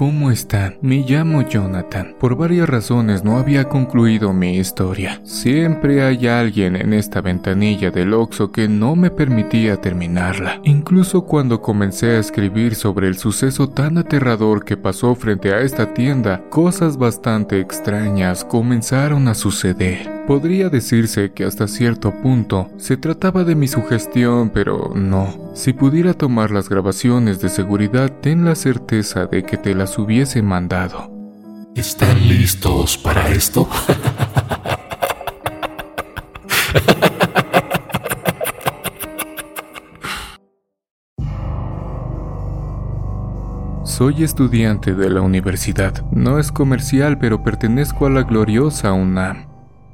¿cómo están? Me llamo Jonathan. Por varias razones no había concluido mi historia. Siempre hay alguien en esta ventanilla del Oxo que no me permitía terminarla. Incluso cuando comencé a escribir sobre el suceso tan aterrador que pasó frente a esta tienda, cosas bastante extrañas comenzaron a suceder. Podría decirse que hasta cierto punto se trataba de mi sugestión, pero no. Si pudiera tomar las grabaciones de seguridad, ten la certeza de que te las hubiese mandado. ¿Están listos para esto? Soy estudiante de la universidad. No es comercial, pero pertenezco a la gloriosa UNAM.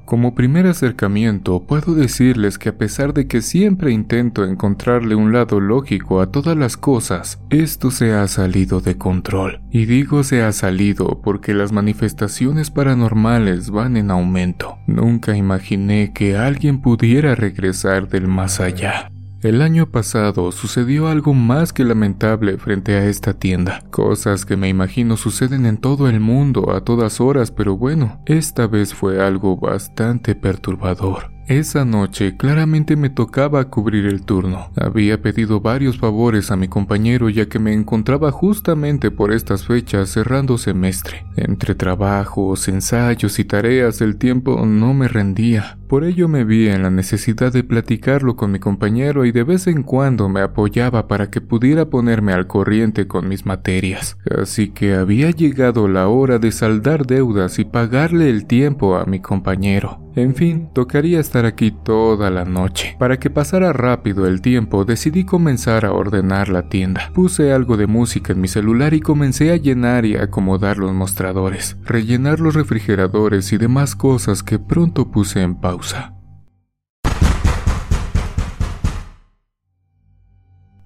Como primer acercamiento, puedo decirles que a pesar de que siempre intento encontrarle un lado lógico a todas las cosas, esto se ha salido de control. Y digo se ha salido porque las manifestaciones paranormales van en aumento. Nunca imaginé que alguien pudiera regresar del más allá. El año pasado sucedió algo más que lamentable frente a esta tienda, cosas que me imagino suceden en todo el mundo a todas horas, pero bueno, esta vez fue algo bastante perturbador. Esa noche claramente me tocaba cubrir el turno. Había pedido varios favores a mi compañero ya que me encontraba justamente por estas fechas cerrando semestre. Entre trabajos, ensayos y tareas el tiempo no me rendía. Por ello me vi en la necesidad de platicarlo con mi compañero y de vez en cuando me apoyaba para que pudiera ponerme al corriente con mis materias. Así que había llegado la hora de saldar deudas y pagarle el tiempo a mi compañero. En fin, tocaría estar aquí toda la noche. Para que pasara rápido el tiempo, decidí comenzar a ordenar la tienda. Puse algo de música en mi celular y comencé a llenar y acomodar los mostradores, rellenar los refrigeradores y demás cosas que pronto puse en pausa.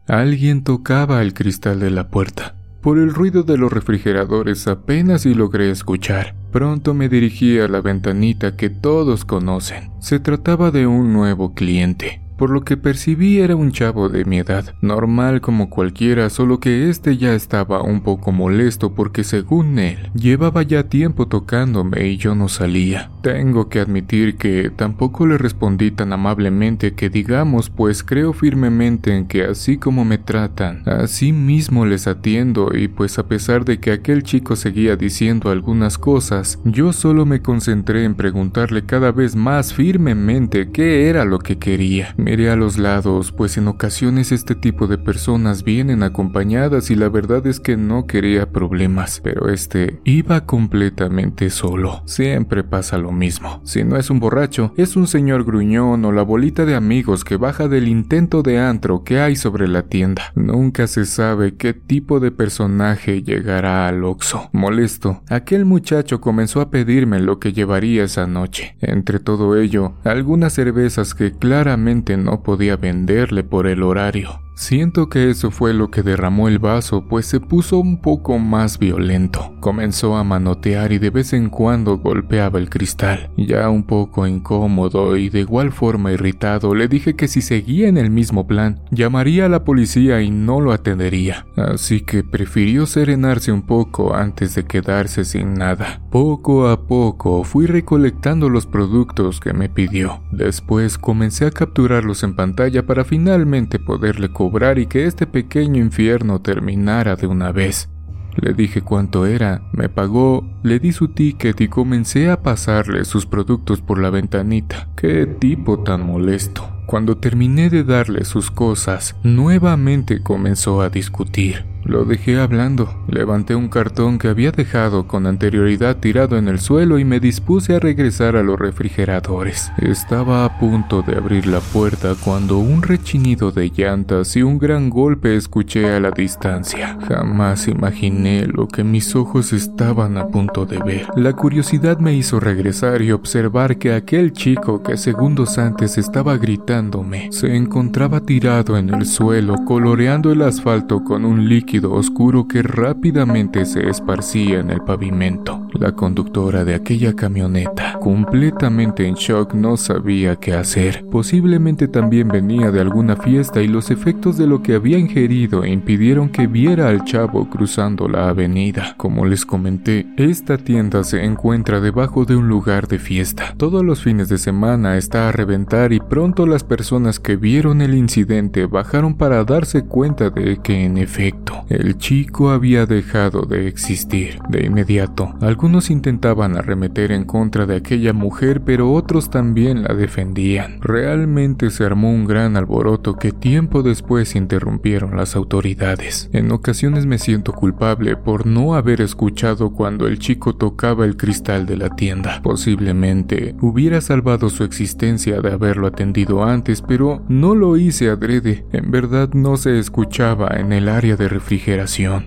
Alguien tocaba el cristal de la puerta. Por el ruido de los refrigeradores apenas si logré escuchar. Pronto me dirigí a la ventanita que todos conocen. Se trataba de un nuevo cliente. Por lo que percibí era un chavo de mi edad, normal como cualquiera, solo que este ya estaba un poco molesto porque según él, llevaba ya tiempo tocándome y yo no salía. Tengo que admitir que tampoco le respondí tan amablemente que digamos, pues creo firmemente en que así como me tratan, así mismo les atiendo y pues a pesar de que aquel chico seguía diciendo algunas cosas, yo solo me concentré en preguntarle cada vez más firmemente qué era lo que quería. Miré a los lados, pues en ocasiones este tipo de personas vienen acompañadas y la verdad es que no quería problemas, pero este iba completamente solo. Siempre pasa lo mismo. Si no es un borracho, es un señor gruñón o la bolita de amigos que baja del intento de antro que hay sobre la tienda. Nunca se sabe qué tipo de personaje llegará al Oxo. Molesto, aquel muchacho comenzó a pedirme lo que llevaría esa noche. Entre todo ello, algunas cervezas que claramente no podía venderle por el horario. Siento que eso fue lo que derramó el vaso, pues se puso un poco más violento. Comenzó a manotear y de vez en cuando golpeaba el cristal. Ya un poco incómodo y de igual forma irritado, le dije que si seguía en el mismo plan, llamaría a la policía y no lo atendería. Así que prefirió serenarse un poco antes de quedarse sin nada. Poco a poco fui recolectando los productos que me pidió. Después comencé a capturarlos en pantalla para finalmente poderle cobrar y que este pequeño infierno terminara de una vez. Le dije cuánto era, me pagó, le di su ticket y comencé a pasarle sus productos por la ventanita. Qué tipo tan molesto. Cuando terminé de darle sus cosas, nuevamente comenzó a discutir. Lo dejé hablando, levanté un cartón que había dejado con anterioridad tirado en el suelo y me dispuse a regresar a los refrigeradores. Estaba a punto de abrir la puerta cuando un rechinido de llantas y un gran golpe escuché a la distancia. Jamás imaginé lo que mis ojos estaban a punto de ver. La curiosidad me hizo regresar y observar que aquel chico que segundos antes estaba gritándome se encontraba tirado en el suelo coloreando el asfalto con un líquido oscuro que rápidamente se esparcía en el pavimento. La conductora de aquella camioneta, completamente en shock, no sabía qué hacer. Posiblemente también venía de alguna fiesta y los efectos de lo que había ingerido impidieron que viera al chavo cruzando la avenida. Como les comenté, esta tienda se encuentra debajo de un lugar de fiesta. Todos los fines de semana está a reventar y pronto las personas que vieron el incidente bajaron para darse cuenta de que en efecto el chico había dejado de existir. De inmediato, algunos intentaban arremeter en contra de aquella mujer, pero otros también la defendían. Realmente se armó un gran alboroto que tiempo después interrumpieron las autoridades. En ocasiones me siento culpable por no haber escuchado cuando el chico tocaba el cristal de la tienda. Posiblemente hubiera salvado su existencia de haberlo atendido antes, pero no lo hice adrede. En verdad no se escuchaba en el área de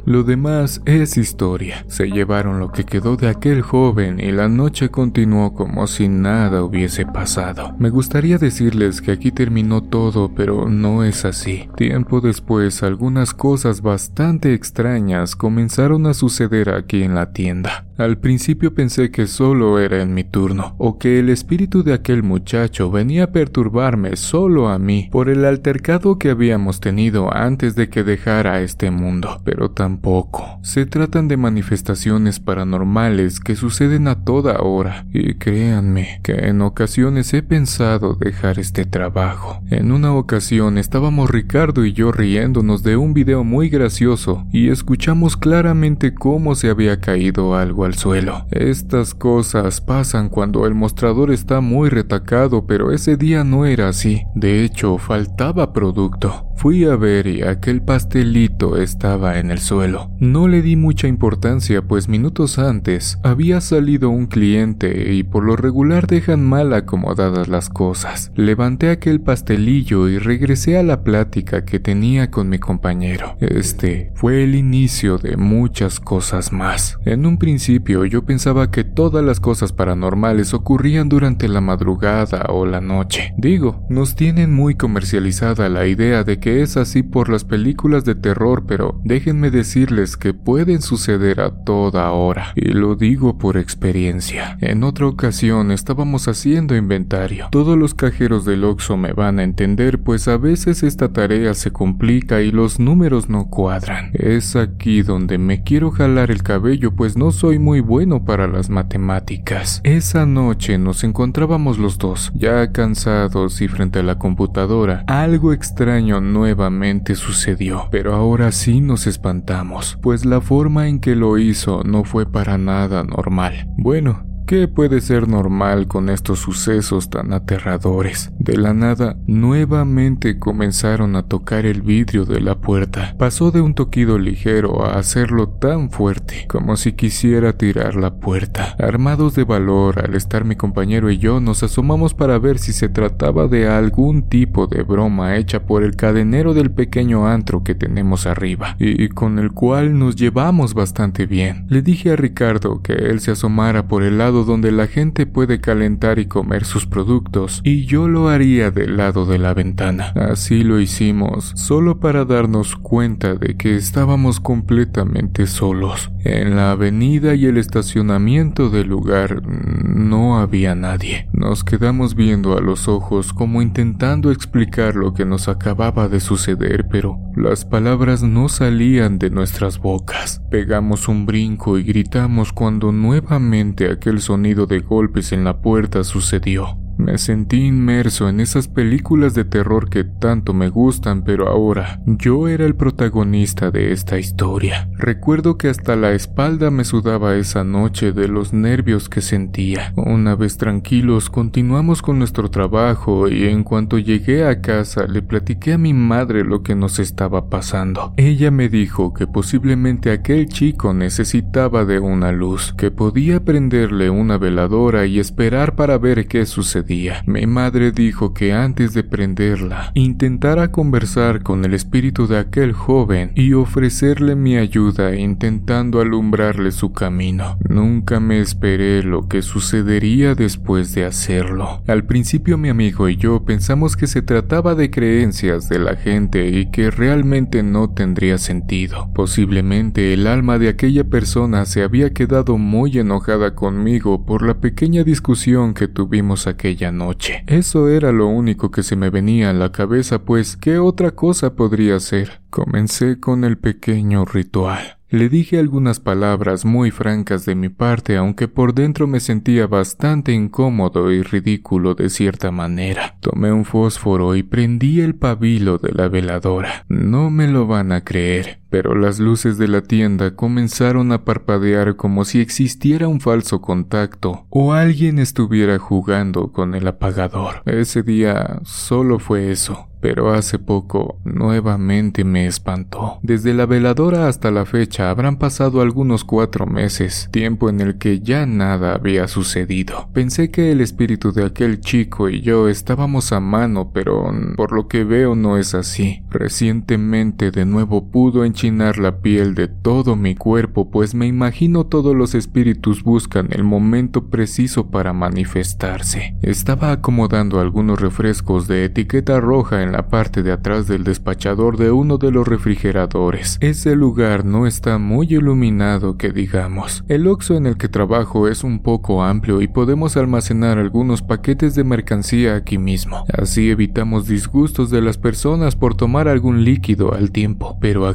Lo demás es historia. Se llevaron lo que quedó de aquel joven y la noche continuó como si nada hubiese pasado. Me gustaría decirles que aquí terminó todo, pero no es así. Tiempo después, algunas cosas bastante extrañas comenzaron a suceder aquí en la tienda. Al principio pensé que solo era en mi turno, o que el espíritu de aquel muchacho venía a perturbarme solo a mí por el altercado que habíamos tenido antes de que dejara este mundo, pero tampoco. Se tratan de manifestaciones paranormales que suceden a toda hora, y créanme que en ocasiones he pensado dejar este trabajo. En una ocasión estábamos Ricardo y yo riéndonos de un video muy gracioso y escuchamos claramente cómo se había caído algo al suelo. Estas cosas pasan cuando el mostrador está muy retacado, pero ese día no era así. De hecho, faltaba producto. Fui a ver y aquel pastelito estaba en el suelo. No le di mucha importancia, pues minutos antes había salido un cliente y por lo regular dejan mal acomodadas las cosas. Levanté aquel pastelillo y regresé a la plática que tenía con mi compañero. Este fue el inicio de muchas cosas más. En un principio yo pensaba que todas las cosas paranormales ocurrían durante la madrugada o la noche. Digo, nos tienen muy comercializada la idea de que es así por las películas de terror, pero déjenme decirles que pueden suceder a toda hora, y lo digo por experiencia. En otra ocasión estábamos haciendo inventario. Todos los cajeros del Oxxo me van a entender, pues a veces esta tarea se complica y los números no cuadran. Es aquí donde me quiero jalar el cabello, pues no soy muy bueno para las matemáticas. Esa noche nos encontrábamos los dos, ya cansados y frente a la computadora. Algo extraño nuevamente sucedió, pero ahora sí nos espantamos, pues la forma en que lo hizo no fue para nada normal. Bueno, ¿Qué puede ser normal con estos sucesos tan aterradores? De la nada, nuevamente comenzaron a tocar el vidrio de la puerta. Pasó de un toquido ligero a hacerlo tan fuerte, como si quisiera tirar la puerta. Armados de valor, al estar mi compañero y yo, nos asomamos para ver si se trataba de algún tipo de broma hecha por el cadenero del pequeño antro que tenemos arriba, y con el cual nos llevamos bastante bien. Le dije a Ricardo que él se asomara por el lado donde la gente puede calentar y comer sus productos, y yo lo haría del lado de la ventana. Así lo hicimos, solo para darnos cuenta de que estábamos completamente solos. En la avenida y el estacionamiento del lugar no había nadie. Nos quedamos viendo a los ojos como intentando explicar lo que nos acababa de suceder, pero las palabras no salían de nuestras bocas. Pegamos un brinco y gritamos cuando nuevamente aquel sonido de golpes en la puerta sucedió. Me sentí inmerso en esas películas de terror que tanto me gustan, pero ahora yo era el protagonista de esta historia. Recuerdo que hasta la espalda me sudaba esa noche de los nervios que sentía. Una vez tranquilos, continuamos con nuestro trabajo y en cuanto llegué a casa le platiqué a mi madre lo que nos estaba pasando. Ella me dijo que posiblemente aquel chico necesitaba de una luz, que podía prenderle una veladora y esperar para ver qué sucedía. Mi madre dijo que antes de prenderla, intentara conversar con el espíritu de aquel joven y ofrecerle mi ayuda intentando alumbrarle su camino. Nunca me esperé lo que sucedería después de hacerlo. Al principio mi amigo y yo pensamos que se trataba de creencias de la gente y que realmente no tendría sentido. Posiblemente el alma de aquella persona se había quedado muy enojada conmigo por la pequeña discusión que tuvimos aquella noche. Eso era lo único que se me venía a la cabeza, pues ¿qué otra cosa podría ser? Comencé con el pequeño ritual. Le dije algunas palabras muy francas de mi parte, aunque por dentro me sentía bastante incómodo y ridículo de cierta manera. Tomé un fósforo y prendí el pabilo de la veladora. No me lo van a creer, pero las luces de la tienda comenzaron a parpadear como si existiera un falso contacto o alguien estuviera jugando con el apagador. Ese día solo fue eso pero hace poco nuevamente me espantó. Desde la veladora hasta la fecha habrán pasado algunos cuatro meses, tiempo en el que ya nada había sucedido. Pensé que el espíritu de aquel chico y yo estábamos a mano, pero por lo que veo no es así. Recientemente de nuevo pudo la piel de todo mi cuerpo, pues me imagino todos los espíritus buscan el momento preciso para manifestarse. Estaba acomodando algunos refrescos de etiqueta roja en la parte de atrás del despachador de uno de los refrigeradores. Ese lugar no está muy iluminado que digamos. El oxo en el que trabajo es un poco amplio y podemos almacenar algunos paquetes de mercancía aquí mismo. Así evitamos disgustos de las personas por tomar algún líquido al tiempo. Pero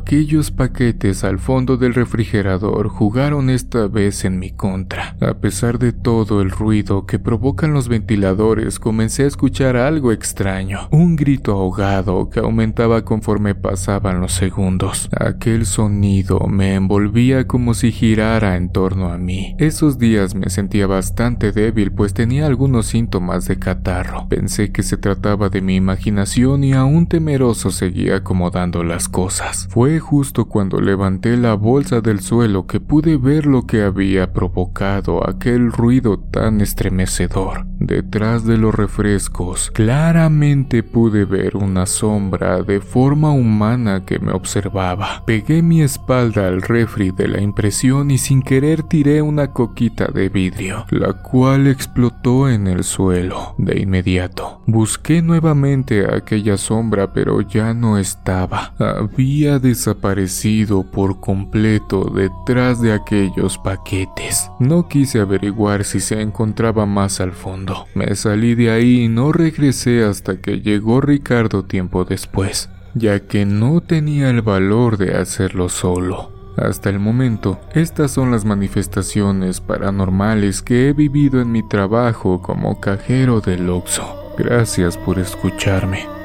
paquetes al fondo del refrigerador jugaron esta vez en mi contra. A pesar de todo el ruido que provocan los ventiladores, comencé a escuchar algo extraño. Un grito que aumentaba conforme pasaban los segundos. Aquel sonido me envolvía como si girara en torno a mí. Esos días me sentía bastante débil pues tenía algunos síntomas de catarro. Pensé que se trataba de mi imaginación y aún temeroso seguía acomodando las cosas. Fue justo cuando levanté la bolsa del suelo que pude ver lo que había provocado aquel ruido tan estremecedor. Detrás de los refrescos, claramente pude ver una sombra de forma humana que me observaba. Pegué mi espalda al refri de la impresión y sin querer tiré una coquita de vidrio, la cual explotó en el suelo de inmediato. Busqué nuevamente a aquella sombra, pero ya no estaba. Había desaparecido por completo detrás de aquellos paquetes. No quise averiguar si se encontraba más al fondo. Me salí de ahí y no regresé hasta que llegó Ricardo tiempo después, ya que no tenía el valor de hacerlo solo. Hasta el momento, estas son las manifestaciones paranormales que he vivido en mi trabajo como cajero del Oxxo. Gracias por escucharme.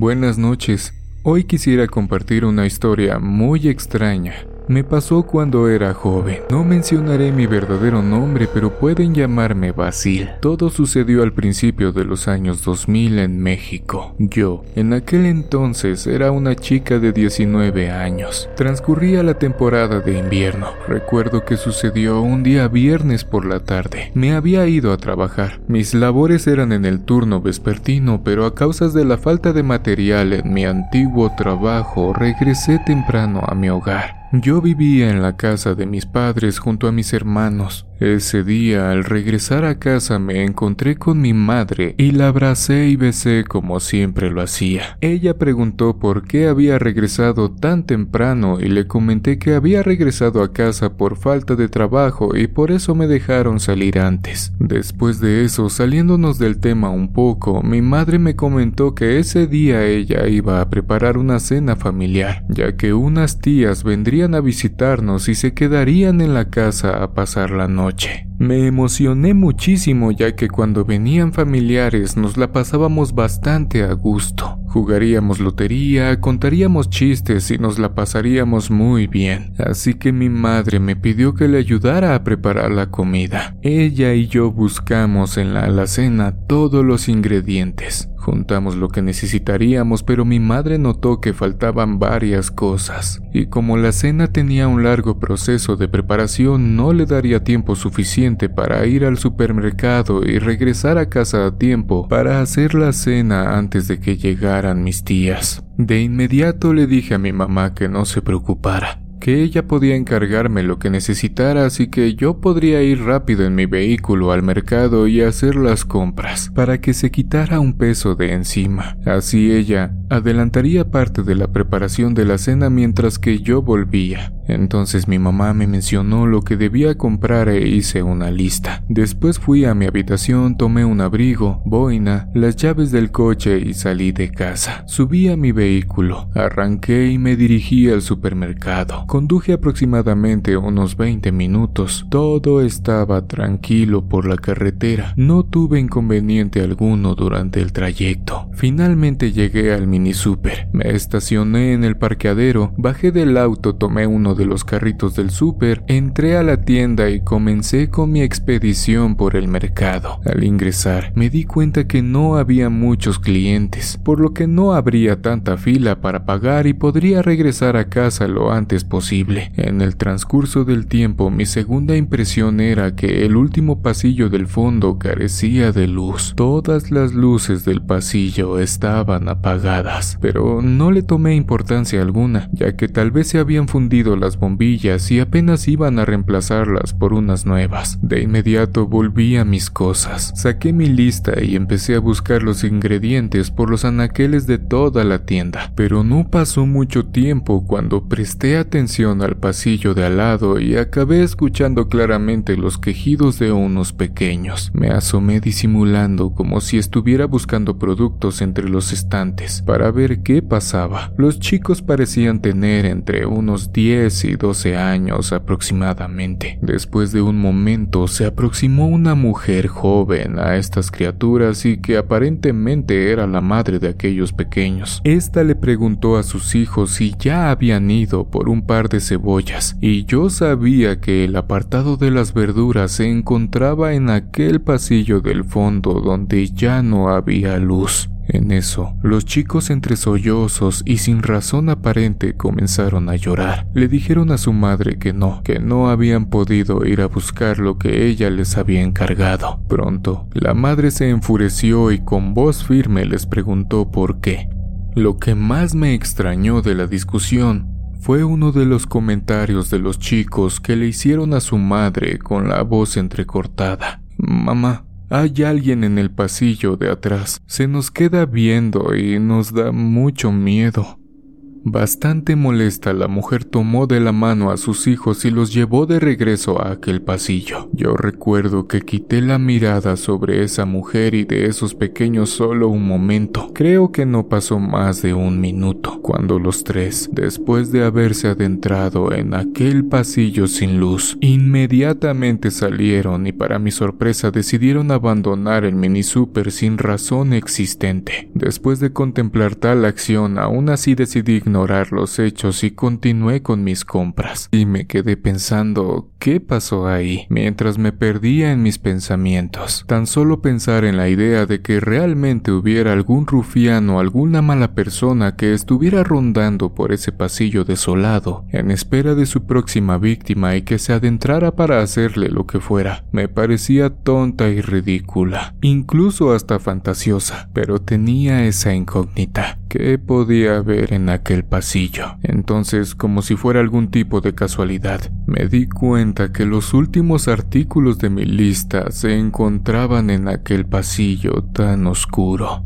Buenas noches. Hoy quisiera compartir una historia muy extraña me pasó cuando era joven. No mencionaré mi verdadero nombre, pero pueden llamarme Basil. Todo sucedió al principio de los años 2000 en México. Yo, en aquel entonces, era una chica de 19 años. Transcurría la temporada de invierno. Recuerdo que sucedió un día viernes por la tarde. Me había ido a trabajar. Mis labores eran en el turno vespertino, pero a causa de la falta de material en mi antiguo trabajo, regresé temprano a mi hogar. Yo vivía en la casa de mis padres junto a mis hermanos. Ese día, al regresar a casa, me encontré con mi madre y la abracé y besé como siempre lo hacía. Ella preguntó por qué había regresado tan temprano y le comenté que había regresado a casa por falta de trabajo y por eso me dejaron salir antes. Después de eso, saliéndonos del tema un poco, mi madre me comentó que ese día ella iba a preparar una cena familiar, ya que unas tías vendrían a visitarnos y se quedarían en la casa a pasar la noche. Me emocioné muchísimo ya que cuando venían familiares nos la pasábamos bastante a gusto. Jugaríamos lotería, contaríamos chistes y nos la pasaríamos muy bien. Así que mi madre me pidió que le ayudara a preparar la comida. Ella y yo buscamos en la alacena todos los ingredientes. Juntamos lo que necesitaríamos, pero mi madre notó que faltaban varias cosas, y como la cena tenía un largo proceso de preparación, no le daría tiempo suficiente para ir al supermercado y regresar a casa a tiempo para hacer la cena antes de que mis tías. De inmediato le dije a mi mamá que no se preocupara que ella podía encargarme lo que necesitara, así que yo podría ir rápido en mi vehículo al mercado y hacer las compras, para que se quitara un peso de encima. Así ella adelantaría parte de la preparación de la cena mientras que yo volvía. Entonces mi mamá me mencionó lo que debía comprar e hice una lista. Después fui a mi habitación, tomé un abrigo, boina, las llaves del coche y salí de casa. Subí a mi vehículo, arranqué y me dirigí al supermercado. Conduje aproximadamente unos 20 minutos. Todo estaba tranquilo por la carretera. No tuve inconveniente alguno durante el trayecto. Finalmente llegué al mini super. Me estacioné en el parqueadero, bajé del auto, tomé uno de los carritos del súper, entré a la tienda y comencé con mi expedición por el mercado. Al ingresar, me di cuenta que no había muchos clientes, por lo que no habría tanta fila para pagar y podría regresar a casa lo antes posible. En el transcurso del tiempo, mi segunda impresión era que el último pasillo del fondo carecía de luz. Todas las luces del pasillo estaban apagadas, pero no le tomé importancia alguna, ya que tal vez se habían fundido las bombillas y apenas iban a reemplazarlas por unas nuevas. De inmediato volví a mis cosas, saqué mi lista y empecé a buscar los ingredientes por los anaqueles de toda la tienda. Pero no pasó mucho tiempo cuando presté atención al pasillo de al lado y acabé escuchando claramente los quejidos de unos pequeños. Me asomé disimulando como si estuviera buscando productos entre los estantes para ver qué pasaba. Los chicos parecían tener entre unos 10 y 12 años aproximadamente. Después de un momento se aproximó una mujer joven a estas criaturas y que aparentemente era la madre de aquellos pequeños. Esta le preguntó a sus hijos si ya habían ido por un par de cebollas y yo sabía que el apartado de las verduras se encontraba en aquel pasillo del fondo donde ya no había luz. En eso, los chicos entre sollozos y sin razón aparente comenzaron a llorar. Le dijeron a su madre que no, que no habían podido ir a buscar lo que ella les había encargado. Pronto, la madre se enfureció y con voz firme les preguntó por qué. Lo que más me extrañó de la discusión fue uno de los comentarios de los chicos que le hicieron a su madre con la voz entrecortada. Mamá, hay alguien en el pasillo de atrás. Se nos queda viendo y nos da mucho miedo. Bastante molesta, la mujer tomó de la mano a sus hijos y los llevó de regreso a aquel pasillo. Yo recuerdo que quité la mirada sobre esa mujer y de esos pequeños solo un momento. Creo que no pasó más de un minuto, cuando los tres, después de haberse adentrado en aquel pasillo sin luz, inmediatamente salieron y para mi sorpresa decidieron abandonar el mini super sin razón existente. Después de contemplar tal acción, aún así decidí los hechos y continué con mis compras. Y me quedé pensando, ¿qué pasó ahí? Mientras me perdía en mis pensamientos. Tan solo pensar en la idea de que realmente hubiera algún rufián o alguna mala persona que estuviera rondando por ese pasillo desolado, en espera de su próxima víctima y que se adentrara para hacerle lo que fuera, me parecía tonta y ridícula, incluso hasta fantasiosa, pero tenía esa incógnita. ¿Qué podía haber en aquel pasillo. Entonces, como si fuera algún tipo de casualidad, me di cuenta que los últimos artículos de mi lista se encontraban en aquel pasillo tan oscuro.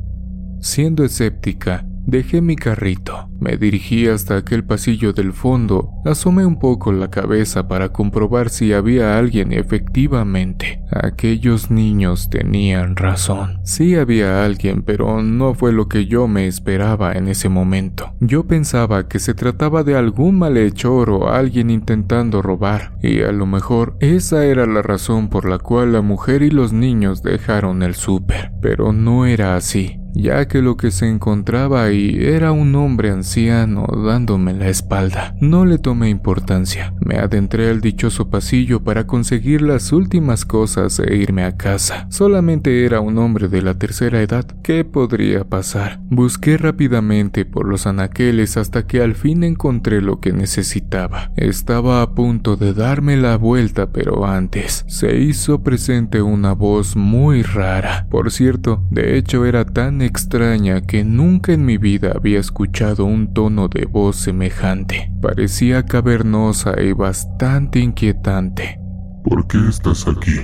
Siendo escéptica, Dejé mi carrito, me dirigí hasta aquel pasillo del fondo, asomé un poco la cabeza para comprobar si había alguien efectivamente, aquellos niños tenían razón. Sí había alguien, pero no fue lo que yo me esperaba en ese momento. Yo pensaba que se trataba de algún malhechor o alguien intentando robar, y a lo mejor esa era la razón por la cual la mujer y los niños dejaron el súper, pero no era así ya que lo que se encontraba ahí era un hombre anciano dándome la espalda. No le tomé importancia. Me adentré al dichoso pasillo para conseguir las últimas cosas e irme a casa. Solamente era un hombre de la tercera edad. ¿Qué podría pasar? Busqué rápidamente por los anaqueles hasta que al fin encontré lo que necesitaba. Estaba a punto de darme la vuelta, pero antes se hizo presente una voz muy rara. Por cierto, de hecho era tan extraña que nunca en mi vida había escuchado un tono de voz semejante. Parecía cavernosa y bastante inquietante. ¿Por qué estás aquí?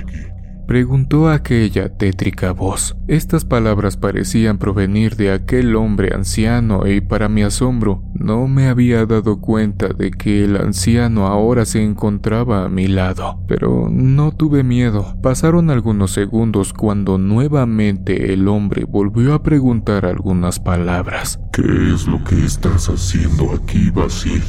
Preguntó aquella tétrica voz. Estas palabras parecían provenir de aquel hombre anciano y para mi asombro no me había dado cuenta de que el anciano ahora se encontraba a mi lado. Pero no tuve miedo. Pasaron algunos segundos cuando nuevamente el hombre volvió a preguntar algunas palabras. ¿Qué es lo que estás haciendo aquí, Basil?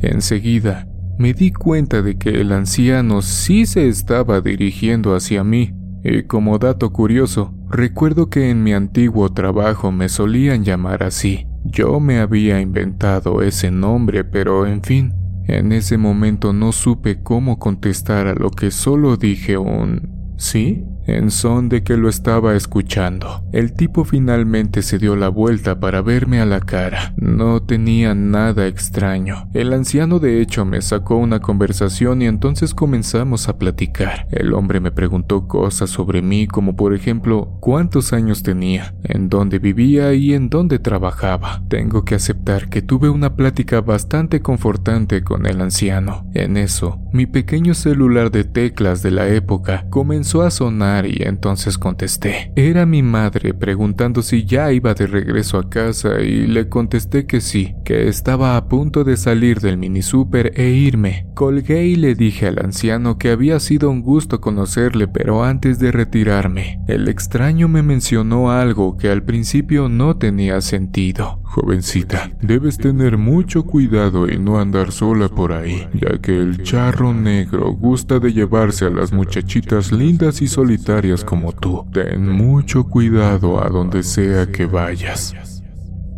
Enseguida me di cuenta de que el anciano sí se estaba dirigiendo hacia mí, y como dato curioso, recuerdo que en mi antiguo trabajo me solían llamar así. Yo me había inventado ese nombre, pero en fin, en ese momento no supe cómo contestar a lo que solo dije un ¿sí? En son de que lo estaba escuchando. El tipo finalmente se dio la vuelta para verme a la cara. No tenía nada extraño. El anciano de hecho me sacó una conversación y entonces comenzamos a platicar. El hombre me preguntó cosas sobre mí como por ejemplo cuántos años tenía, en dónde vivía y en dónde trabajaba. Tengo que aceptar que tuve una plática bastante confortante con el anciano. En eso, mi pequeño celular de teclas de la época comenzó a sonar y entonces contesté. Era mi madre preguntando si ya iba de regreso a casa y le contesté que sí, que estaba a punto de salir del mini super e irme. Colgué y le dije al anciano que había sido un gusto conocerle, pero antes de retirarme, el extraño me mencionó algo que al principio no tenía sentido. Jovencita, debes tener mucho cuidado y no andar sola por ahí, ya que el charro negro gusta de llevarse a las muchachitas lindas y solitarias como tú. Ten mucho cuidado a donde sea que vayas.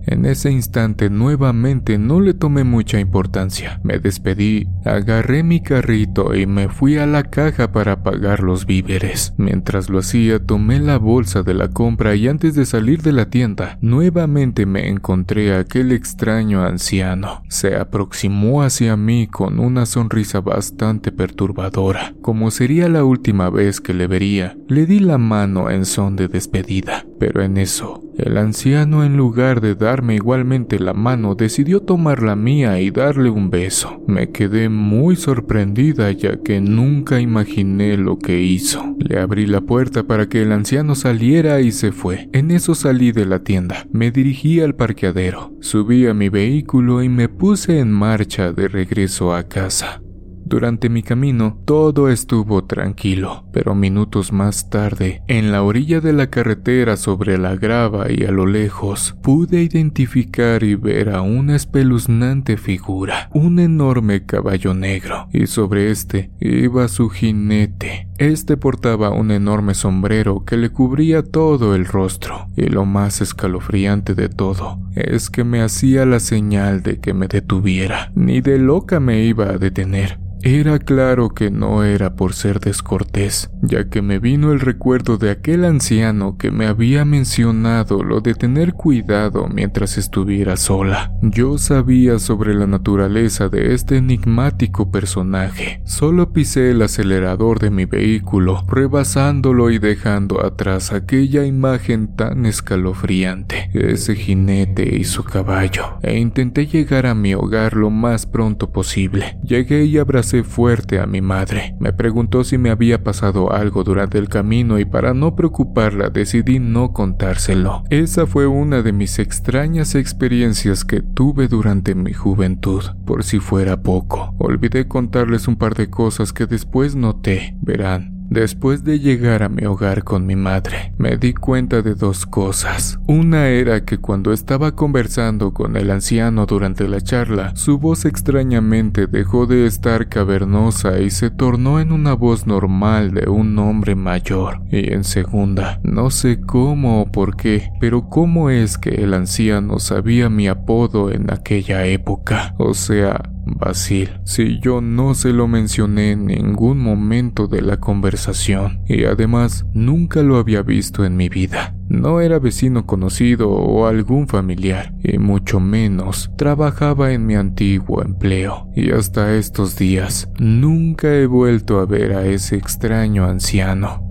En ese instante nuevamente no le tomé mucha importancia. Me despedí, agarré mi carrito y me fui a la caja para pagar los víveres. Mientras lo hacía tomé la bolsa de la compra y antes de salir de la tienda nuevamente me encontré a aquel extraño anciano. Se aproximó hacia mí con una sonrisa bastante perturbadora. Como sería la última vez que le vería, le di la mano en son de despedida. Pero en eso, el anciano en lugar de darme igualmente la mano decidió tomar la mía y darle un beso. Me quedé muy sorprendida ya que nunca imaginé lo que hizo. Le abrí la puerta para que el anciano saliera y se fue. En eso salí de la tienda. Me dirigí al parqueadero. Subí a mi vehículo y me puse en marcha de regreso a casa. Durante mi camino todo estuvo tranquilo, pero minutos más tarde, en la orilla de la carretera sobre la grava y a lo lejos, pude identificar y ver a una espeluznante figura, un enorme caballo negro, y sobre este iba su jinete. Este portaba un enorme sombrero que le cubría todo el rostro, y lo más escalofriante de todo es que me hacía la señal de que me detuviera. Ni de loca me iba a detener. Era claro que no era por ser descortés, ya que me vino el recuerdo de aquel anciano que me había mencionado lo de tener cuidado mientras estuviera sola. Yo sabía sobre la naturaleza de este enigmático personaje. Solo pisé el acelerador de mi vehículo, rebasándolo y dejando atrás aquella imagen tan escalofriante, ese jinete y su caballo, e intenté llegar a mi hogar lo más pronto posible. Llegué y abracé fuerte a mi madre. Me preguntó si me había pasado algo durante el camino y para no preocuparla decidí no contárselo. Esa fue una de mis extrañas experiencias que tuve durante mi juventud. Por si fuera poco, olvidé contarles un par de cosas que después noté. Verán, Después de llegar a mi hogar con mi madre, me di cuenta de dos cosas. Una era que cuando estaba conversando con el anciano durante la charla, su voz extrañamente dejó de estar cavernosa y se tornó en una voz normal de un hombre mayor. Y en segunda, no sé cómo o por qué, pero cómo es que el anciano sabía mi apodo en aquella época. O sea, Basil, si yo no se lo mencioné en ningún momento de la conversación y además nunca lo había visto en mi vida. No era vecino conocido o algún familiar, y mucho menos trabajaba en mi antiguo empleo. Y hasta estos días nunca he vuelto a ver a ese extraño anciano.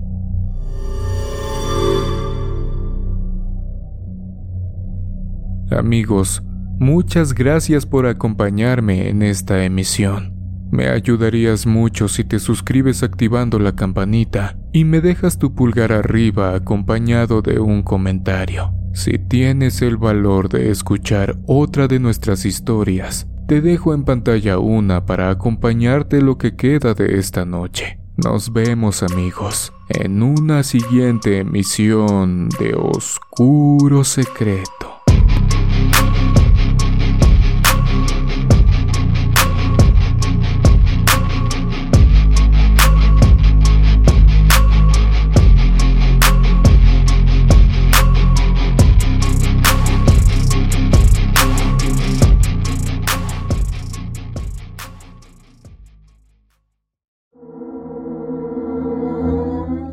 Amigos, Muchas gracias por acompañarme en esta emisión. Me ayudarías mucho si te suscribes activando la campanita y me dejas tu pulgar arriba acompañado de un comentario. Si tienes el valor de escuchar otra de nuestras historias, te dejo en pantalla una para acompañarte lo que queda de esta noche. Nos vemos amigos en una siguiente emisión de Oscuro Secreto.